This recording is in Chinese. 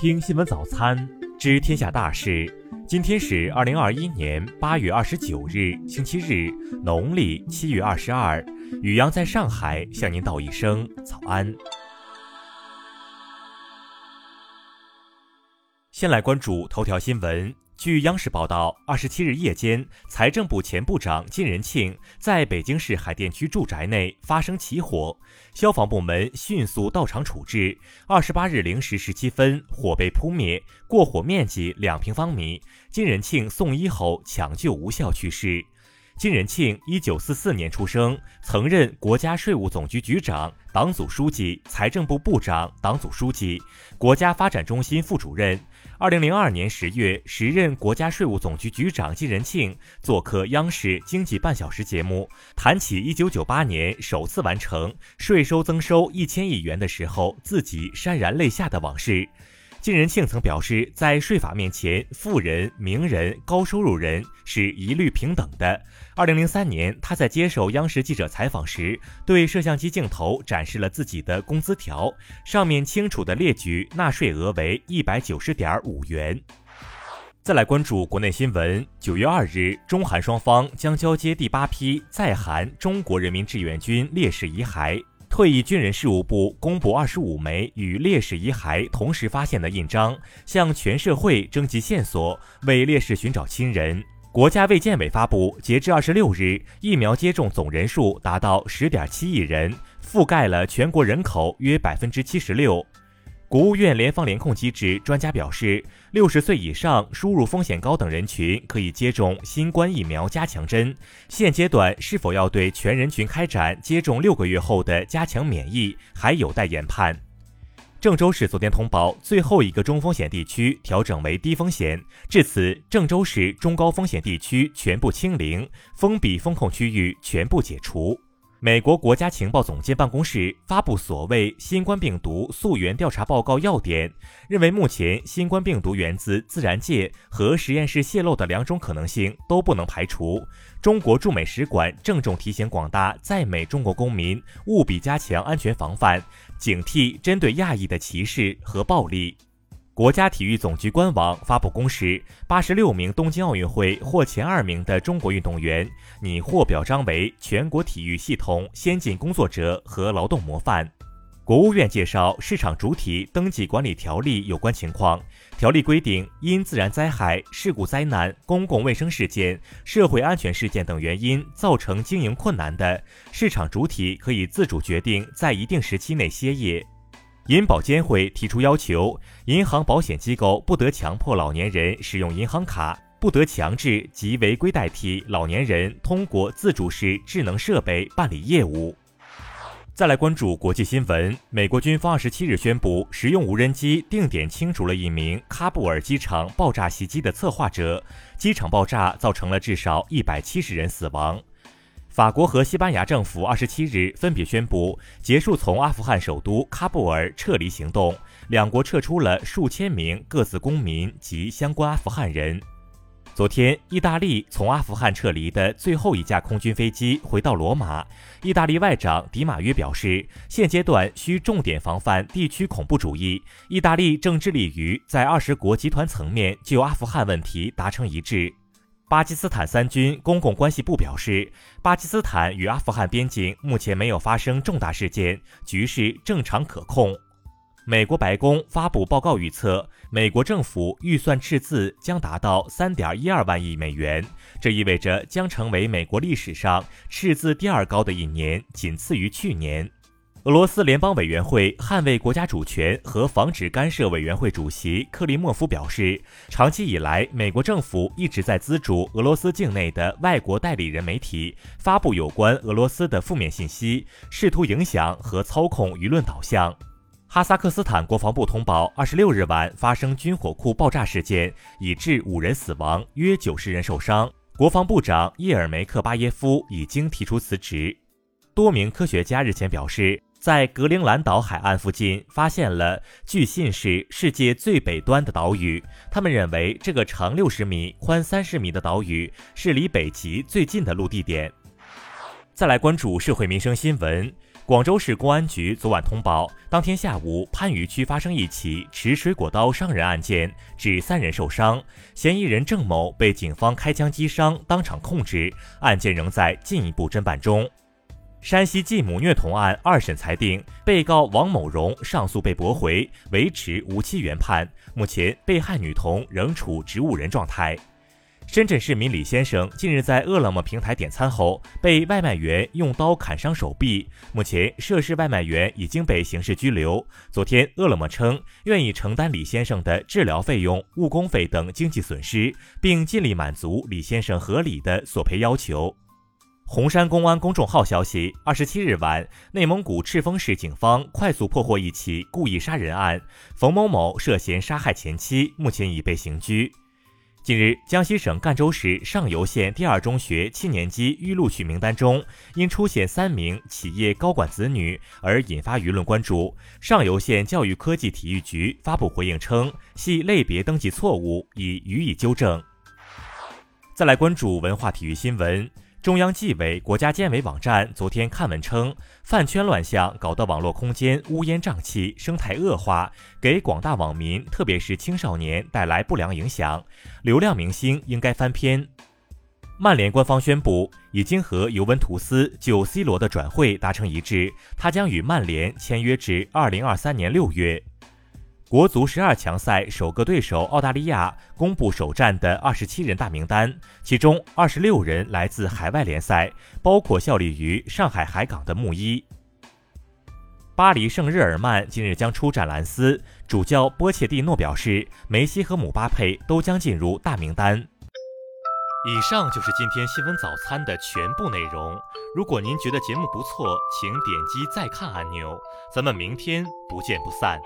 听新闻早餐，知天下大事。今天是二零二一年八月二十九日，星期日，农历七月二十二。雨阳在上海向您道一声早安。先来关注头条新闻。据央视报道，二十七日夜间，财政部前部长金仁庆在北京市海淀区住宅内发生起火，消防部门迅速到场处置。二十八日零时十七分，火被扑灭，过火面积两平方米。金仁庆送医后抢救无效去世。金仁庆一九四四年出生，曾任国家税务总局局长、党组书记、财政部部长、党组书记、国家发展中心副主任。二零零二年十月，时任国家税务总局局长金仁庆做客央视《经济半小时》节目，谈起一九九八年首次完成税收增收一千亿元的时候，自己潸然泪下的往事。金仁庆曾表示，在税法面前，富人、名人、高收入人是一律平等的。二零零三年，他在接受央视记者采访时，对摄像机镜头展示了自己的工资条，上面清楚地列举纳税额为一百九十点五元。再来关注国内新闻，九月二日，中韩双方将交接第八批在韩中国人民志愿军烈士遗骸。退役军人事务部公布二十五枚与烈士遗骸同时发现的印章，向全社会征集线索，为烈士寻找亲人。国家卫健委发布，截至二十六日，疫苗接种总人数达到十点七亿人，覆盖了全国人口约百分之七十六。国务院联防联控机制专家表示，六十岁以上、输入风险高等人群可以接种新冠疫苗加强针。现阶段是否要对全人群开展接种六个月后的加强免疫，还有待研判。郑州市昨天通报，最后一个中风险地区调整为低风险，至此，郑州市中高风险地区全部清零，封闭风控区域全部解除。美国国家情报总监办公室发布所谓新冠病毒溯源调查报告要点，认为目前新冠病毒源自自然界和实验室泄露的两种可能性都不能排除。中国驻美使馆郑重提醒广大在美中国公民务必加强安全防范，警惕针对亚裔的歧视和暴力。国家体育总局官网发布公示，八十六名东京奥运会获前二名的中国运动员拟获表彰为全国体育系统先进工作者和劳动模范。国务院介绍市场主体登记管理条例有关情况。条例规定，因自然灾害、事故灾难、公共卫生事件、社会安全事件等原因造成经营困难的市场主体，可以自主决定在一定时期内歇业。银保监会提出要求，银行保险机构不得强迫老年人使用银行卡，不得强制及违规代替老年人通过自主式智能设备办理业务。再来关注国际新闻，美国军方二十七日宣布，使用无人机定点清除了一名喀布尔机场爆炸袭击的策划者，机场爆炸造成了至少一百七十人死亡。法国和西班牙政府二十七日分别宣布结束从阿富汗首都喀布尔撤离行动，两国撤出了数千名各自公民及相关阿富汗人。昨天，意大利从阿富汗撤离的最后一架空军飞机回到罗马。意大利外长迪马约表示，现阶段需重点防范地区恐怖主义。意大利正致力于在二十国集团层面就阿富汗问题达成一致。巴基斯坦三军公共关系部表示，巴基斯坦与阿富汗边境目前没有发生重大事件，局势正常可控。美国白宫发布报告预测，美国政府预算赤字将达到三点一二万亿美元，这意味着将成为美国历史上赤字第二高的一年，仅次于去年。俄罗斯联邦委员会捍卫国家主权和防止干涉委员会主席克里莫夫表示，长期以来，美国政府一直在资助俄罗斯境内的外国代理人媒体发布有关俄罗斯的负面信息，试图影响和操控舆论导向。哈萨克斯坦国防部通报，二十六日晚发生军火库爆炸事件，已致五人死亡，约九十人受伤。国防部长叶尔梅克巴耶夫已经提出辞职。多名科学家日前表示。在格陵兰岛海岸附近发现了据信是世界最北端的岛屿。他们认为这个长六十米、宽三十米的岛屿是离北极最近的陆地点。再来关注社会民生新闻。广州市公安局昨晚通报，当天下午番禺区发生一起持水果刀伤人案件，致三人受伤，嫌疑人郑某被警方开枪击伤，当场控制，案件仍在进一步侦办中。山西继母虐童案二审裁定，被告王某荣上诉被驳回，维持无期原判。目前，被害女童仍处植物人状态。深圳市民李先生近日在饿了么平台点餐后，被外卖员用刀砍伤手臂。目前，涉事外卖员已经被刑事拘留。昨天，饿了么称愿意承担李先生的治疗费用、误工费等经济损失，并尽力满足李先生合理的索赔要求。红山公安公众号消息：二十七日晚，内蒙古赤峰市警方快速破获一起故意杀人案，冯某某涉嫌杀害前妻，目前已被刑拘。近日，江西省赣州市上犹县第二中学七年级预录取名单中，因出现三名企业高管子女而引发舆论关注。上犹县教育科技体育局发布回应称，系类别登记错误，已予以纠正。再来关注文化体育新闻。中央纪委国家监委网站昨天刊文称，饭圈乱象搞得网络空间乌烟瘴气、生态恶化，给广大网民，特别是青少年带来不良影响。流量明星应该翻篇。曼联官方宣布，已经和尤文图斯就 C 罗的转会达成一致，他将与曼联签约至二零二三年六月。国足十二强赛首个对手澳大利亚公布首战的二十七人大名单，其中二十六人来自海外联赛，包括效力于上海海港的穆伊。巴黎圣日耳曼近日将出战兰斯，主教波切蒂诺表示，梅西和姆巴佩都将进入大名单。以上就是今天新闻早餐的全部内容。如果您觉得节目不错，请点击再看按钮。咱们明天不见不散。